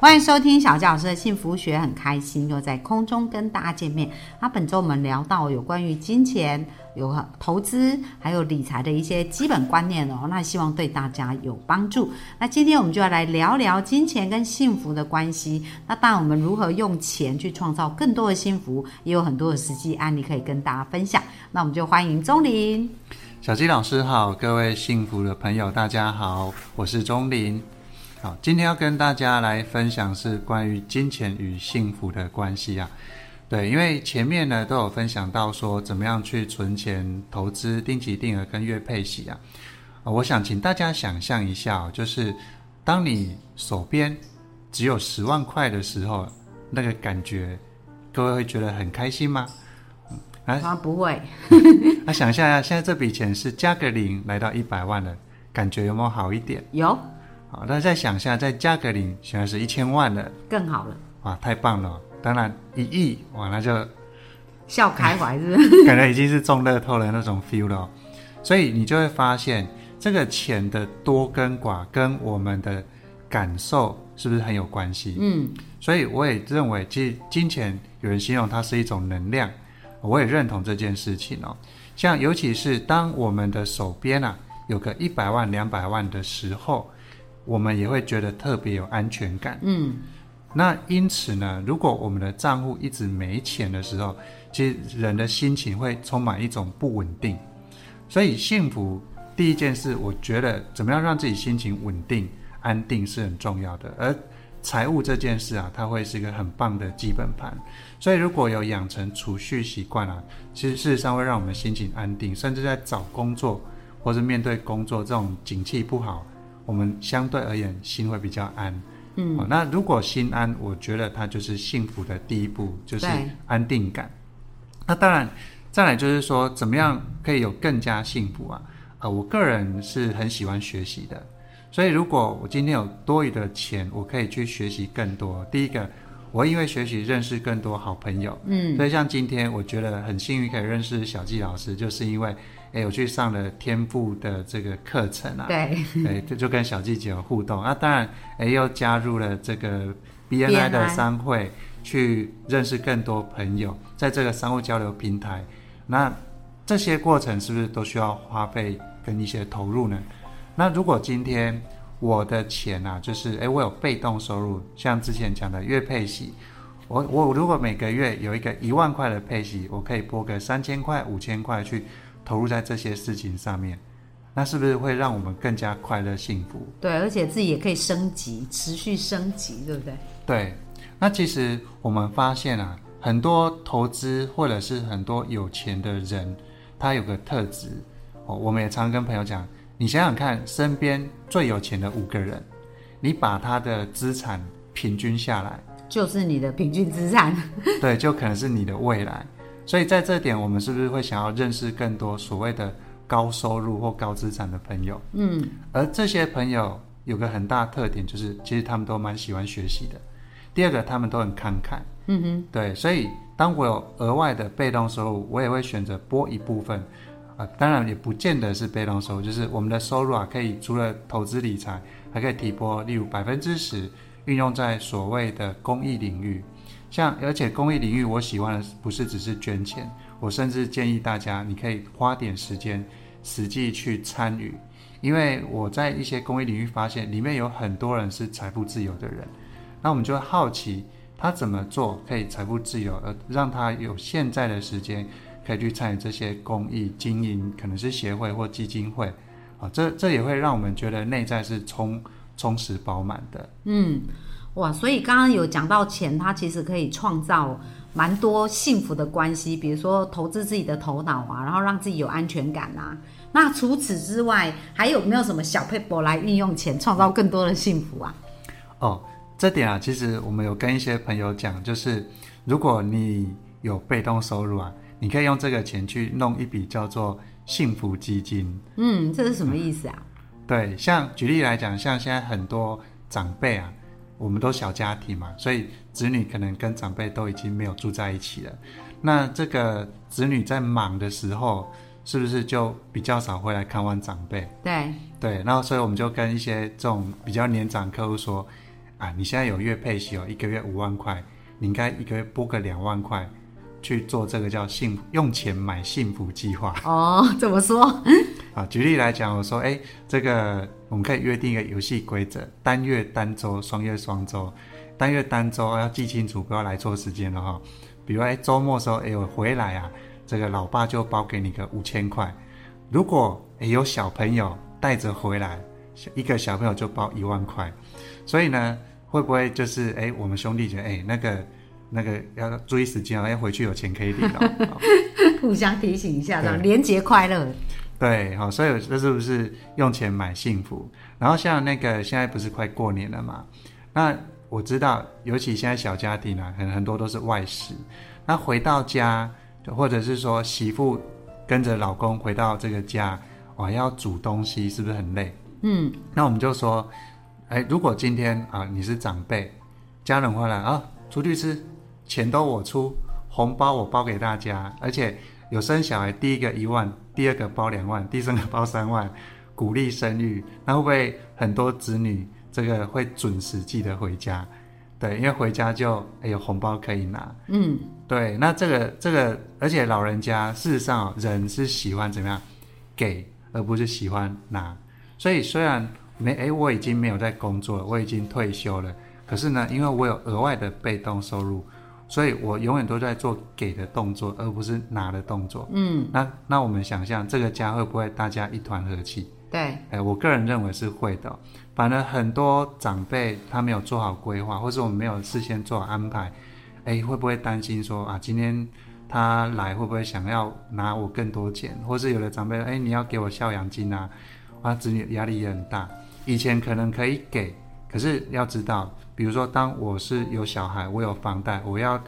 欢迎收听小纪老师的幸福学，很开心又在空中跟大家见面。那本周我们聊到有关于金钱、有投资还有理财的一些基本观念哦，那希望对大家有帮助。那今天我们就要来聊聊金钱跟幸福的关系。那当然，我们如何用钱去创造更多的幸福，也有很多的实际案例可以跟大家分享。那我们就欢迎钟林。小鸡老师好，各位幸福的朋友大家好，我是钟林。好，今天要跟大家来分享是关于金钱与幸福的关系啊。对，因为前面呢都有分享到说怎么样去存钱、投资、定期定额跟月配息啊。我想请大家想象一下，就是当你手边只有十万块的时候，那个感觉，各位会觉得很开心吗？啊，不会。那 想象一下，现在这笔钱是加个零来到一百万了，感觉有没有好一点？有。好，那再想一下，在加格林，现在是一千万了，更好了。哇，太棒了！当然一亿，哇，那就笑开怀，是感觉 已经是中乐透的那种 feel 了。所以你就会发现，这个钱的多跟寡跟我们的感受是不是很有关系？嗯，所以我也认为，其实金钱有人形容它是一种能量，我也认同这件事情哦。像尤其是当我们的手边啊有个一百万、两百万的时候。我们也会觉得特别有安全感。嗯，那因此呢，如果我们的账户一直没钱的时候，其实人的心情会充满一种不稳定。所以，幸福第一件事，我觉得怎么样让自己心情稳定、安定是很重要的。而财务这件事啊，它会是一个很棒的基本盘。所以，如果有养成储蓄习惯啊，其实事实上会让我们心情安定，甚至在找工作或者面对工作这种景气不好。我们相对而言心会比较安，嗯，那如果心安，我觉得它就是幸福的第一步，就是安定感。那当然，再来就是说，怎么样可以有更加幸福啊？呃，我个人是很喜欢学习的，所以如果我今天有多余的钱，我可以去学习更多。第一个，我因为学习认识更多好朋友，嗯，所以像今天我觉得很幸运可以认识小纪老师，就是因为。哎，我去上了天赋的这个课程啊，对，哎，就就跟小季姐有互动啊。当然，哎，又加入了这个 BNI 的商会，去认识更多朋友，在这个商务交流平台。那这些过程是不是都需要花费跟一些投入呢？那如果今天我的钱啊，就是哎，我有被动收入，像之前讲的月配息，我我如果每个月有一个一万块的配息，我可以拨个三千块、五千块去。投入在这些事情上面，那是不是会让我们更加快乐幸福？对，而且自己也可以升级，持续升级，对不对？对。那其实我们发现啊，很多投资或者是很多有钱的人，他有个特质哦。我们也常跟朋友讲，你想想看，身边最有钱的五个人，你把他的资产平均下来，就是你的平均资产。对，就可能是你的未来。所以在这点，我们是不是会想要认识更多所谓的高收入或高资产的朋友？嗯，而这些朋友有个很大特点，就是其实他们都蛮喜欢学习的。第二个，他们都很慷慨。嗯哼，对。所以当我有额外的被动收入，我也会选择拨一部分。啊，当然也不见得是被动收入，就是我们的收入啊，可以除了投资理财，还可以提拨，例如百分之十运用在所谓的公益领域。像而且公益领域，我喜欢的不是只是捐钱，我甚至建议大家，你可以花点时间实际去参与，因为我在一些公益领域发现，里面有很多人是财富自由的人，那我们就会好奇他怎么做可以财富自由，而让他有现在的时间可以去参与这些公益经营，可能是协会或基金会，啊，这这也会让我们觉得内在是充充实饱满的，嗯。哇，所以刚刚有讲到钱，它其实可以创造蛮多幸福的关系，比如说投资自己的头脑啊，然后让自己有安全感啊。那除此之外，还有没有什么小配博来运用钱创造更多的幸福啊？哦，这点啊，其实我们有跟一些朋友讲，就是如果你有被动收入啊，你可以用这个钱去弄一笔叫做幸福基金。嗯，这是什么意思啊？对，像举例来讲，像现在很多长辈啊，我们都小家庭嘛，所以子女可能跟长辈都已经没有住在一起了。那这个子女在忙的时候，是不是就比较少会来看望长辈？对对，然后所以我们就跟一些这种比较年长客户说，啊，你现在有月配息哦，一个月五万块，你应该一个月拨个两万块去做这个叫幸福用钱买幸福计划。哦，怎么说？啊，举例来讲，我说，哎，这个我们可以约定一个游戏规则，单月单周，双月双周，单月单周要记清楚，不要来错时间了哈。比如，哎，周末时候，哎，我回来啊，这个老爸就包给你个五千块。如果哎有小朋友带着回来，一个小朋友就包一万块。所以呢，会不会就是哎，我们兄弟觉得哎，那个那个要注意时间啊，要回去有钱可以领哦。互相提醒一下，这样连结快乐。对，好，所以这是不是用钱买幸福？然后像那个现在不是快过年了嘛？那我知道，尤其现在小家庭啊，很很多都是外食。那回到家，或者是说媳妇跟着老公回到这个家，哇，要煮东西，是不是很累？嗯。那我们就说，哎，如果今天啊你是长辈，家人回来啊，出去吃，钱都我出，红包我包给大家，而且有生小孩，第一个一万。第二个包两万，第三个包三万，鼓励生育，那会不会很多子女这个会准时记得回家？对，因为回家就有红包可以拿。嗯，对，那这个这个，而且老人家事实上人是喜欢怎么样给，而不是喜欢拿。所以虽然没哎，我已经没有在工作了，我已经退休了，可是呢，因为我有额外的被动收入。所以我永远都在做给的动作，而不是拿的动作。嗯，那那我们想象这个家会不会大家一团和气？对，哎，我个人认为是会的。反而很多长辈他没有做好规划，或是我们没有事先做好安排，哎，会不会担心说啊，今天他来会不会想要拿我更多钱？或是有的长辈，哎，你要给我孝养金啊，啊，子女压力也很大。以前可能可以给，可是要知道。比如说，当我是有小孩，我有房贷，我要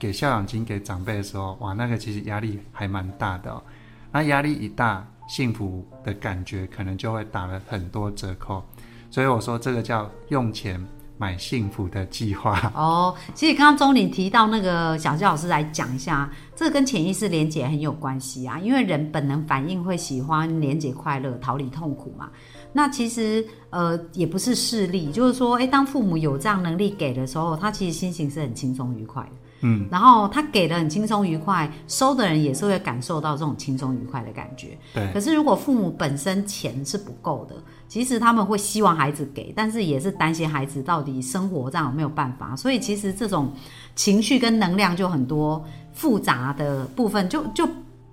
给孝养金给长辈的时候，哇，那个其实压力还蛮大的。哦那压力一大，幸福的感觉可能就会打了很多折扣。所以我说，这个叫用钱买幸福的计划。哦，其实刚刚钟玲提到那个小谢老师来讲一下，这跟潜意识连结很有关系啊，因为人本能反应会喜欢连结快乐，逃离痛苦嘛。那其实呃也不是势利，就是说，哎，当父母有这样能力给的时候，他其实心情是很轻松愉快的。嗯，然后他给的很轻松愉快，收的人也是会感受到这种轻松愉快的感觉。对。可是如果父母本身钱是不够的，其实他们会希望孩子给，但是也是担心孩子到底生活这样有没有办法。所以其实这种情绪跟能量就很多复杂的部分，就就。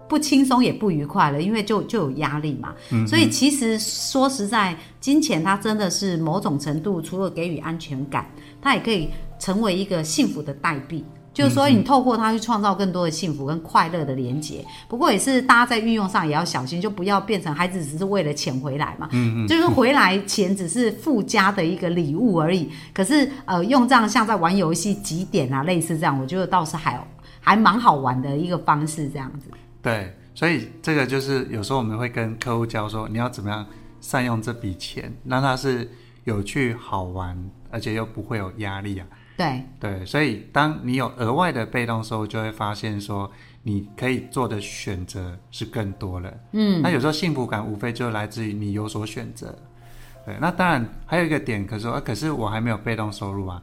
不轻松也不愉快了，因为就就有压力嘛。嗯所以其实说实在，金钱它真的是某种程度，除了给予安全感，它也可以成为一个幸福的代币。就是说，你透过它去创造更多的幸福跟快乐的连接。不过也是大家在运用上也要小心，就不要变成孩子只是为了钱回来嘛。嗯嗯。就是回来钱只是附加的一个礼物而已。可是呃，用这样像在玩游戏几点啊，类似这样，我觉得倒是还还蛮好玩的一个方式，这样子。对，所以这个就是有时候我们会跟客户教说，你要怎么样善用这笔钱，让它是有趣好玩，而且又不会有压力啊。对对，所以当你有额外的被动收入，就会发现说你可以做的选择是更多了。嗯，那有时候幸福感无非就来自于你有所选择。对，那当然还有一个点，可是说，可是我还没有被动收入啊。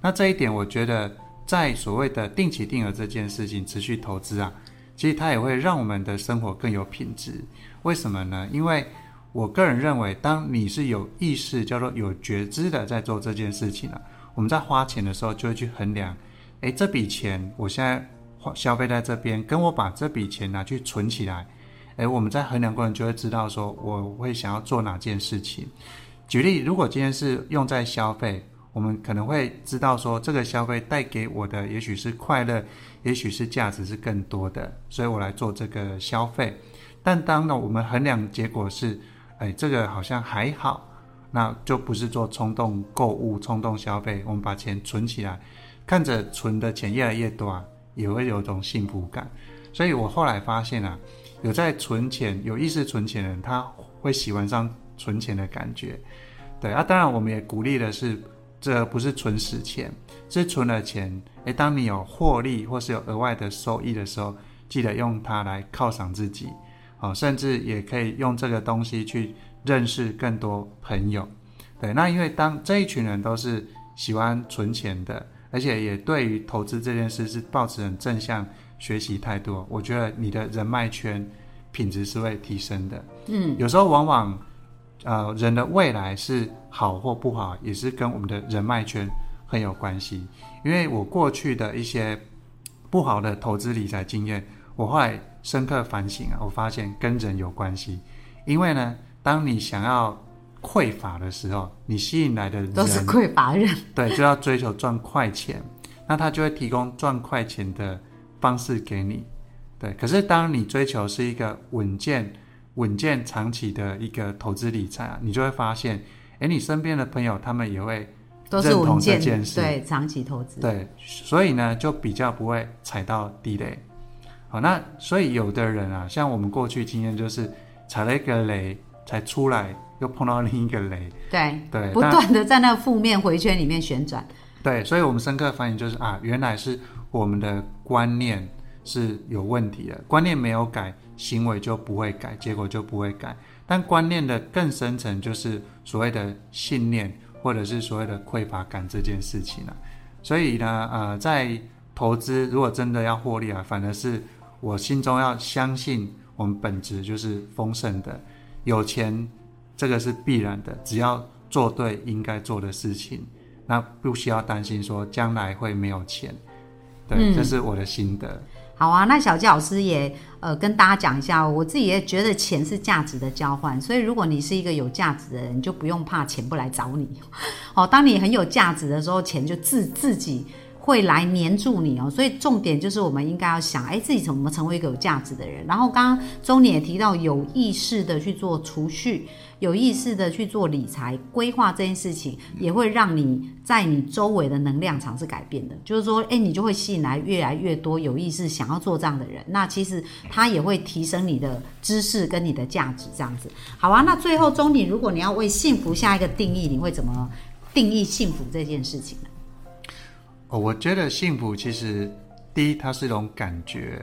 那这一点，我觉得在所谓的定期定额这件事情，持续投资啊。其实它也会让我们的生活更有品质，为什么呢？因为我个人认为，当你是有意识、叫做有觉知的在做这件事情呢，我们在花钱的时候就会去衡量，诶，这笔钱我现在花消费在这边，跟我把这笔钱拿去存起来，诶，我们在衡量过程就会知道说，我会想要做哪件事情。举例，如果今天是用在消费。我们可能会知道说，这个消费带给我的也许是快乐，也许是价值是更多的，所以我来做这个消费。但当呢，我们衡量结果是，哎，这个好像还好，那就不是做冲动购物、冲动消费。我们把钱存起来，看着存的钱越来越多啊，也会有一种幸福感。所以我后来发现啊，有在存钱、有意识存钱的人，他会喜欢上存钱的感觉。对啊，当然我们也鼓励的是，这不是存死钱，是存了钱。诶，当你有获利或是有额外的收益的时候，记得用它来犒赏自己，哦，甚至也可以用这个东西去认识更多朋友。对，那因为当这一群人都是喜欢存钱的，而且也对于投资这件事是抱持很正向学习态度，我觉得你的人脉圈品质是会提升的。嗯，有时候往往。呃，人的未来是好或不好，也是跟我们的人脉圈很有关系。因为我过去的一些不好的投资理财经验，我后来深刻反省啊，我发现跟人有关系。因为呢，当你想要匮乏的时候，你吸引来的人都是匮乏人，对，就要追求赚快钱，那他就会提供赚快钱的方式给你。对，可是当你追求是一个稳健。稳健长期的一个投资理财啊，你就会发现，哎，你身边的朋友他们也会认同这件事，对长期投资，对，所以呢，就比较不会踩到地雷。好，那所以有的人啊，像我们过去经验就是踩了一个雷才出来，又碰到另一个雷，对对，不断的在那个负面回圈里面旋转。对，所以我们深刻反省就是啊，原来是我们的观念是有问题的，观念没有改。行为就不会改，结果就不会改。但观念的更深层就是所谓的信念，或者是所谓的匮乏感这件事情了。所以呢，呃，在投资如果真的要获利啊，反而是我心中要相信我们本质就是丰盛的，有钱这个是必然的，只要做对应该做的事情，那不需要担心说将来会没有钱。对，这是我的心得。好啊，那小纪老师也呃跟大家讲一下，我自己也觉得钱是价值的交换，所以如果你是一个有价值的人，就不用怕钱不来找你。哦，当你很有价值的时候，钱就自自己会来黏住你哦。所以重点就是我们应该要想，哎，自己怎么成为一个有价值的人。然后刚刚周你也提到，有意识的去做储蓄。有意识的去做理财规划这件事情，也会让你在你周围的能量场是改变的。就是说，哎，你就会吸引来越来越多有意识想要做这样的人。那其实他也会提升你的知识跟你的价值，这样子。好啊，那最后钟你，如果你要为幸福下一个定义，你会怎么定义幸福这件事情呢？哦，我觉得幸福其实第一，它是一种感觉，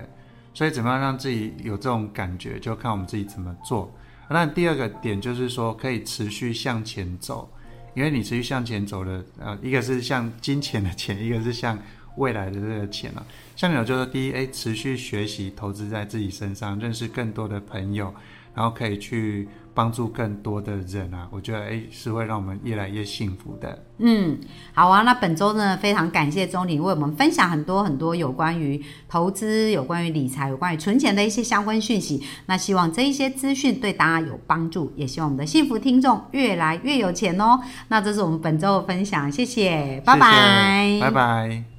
所以怎么样让自己有这种感觉，就看我们自己怎么做。那第二个点就是说，可以持续向前走，因为你持续向前走的，呃，一个是向金钱的钱，一个是向未来的这个钱啊。像你有就是第一，哎，持续学习投资在自己身上，认识更多的朋友，然后可以去。帮助更多的人啊，我觉得诶是会让我们越来越幸福的。嗯，好啊，那本周呢非常感谢钟林为我们分享很多很多有关于投资、有关于理财、有关于存钱的一些相关讯息。那希望这一些资讯对大家有帮助，也希望我们的幸福听众越来越有钱哦。那这是我们本周的分享，谢谢，拜拜，拜拜。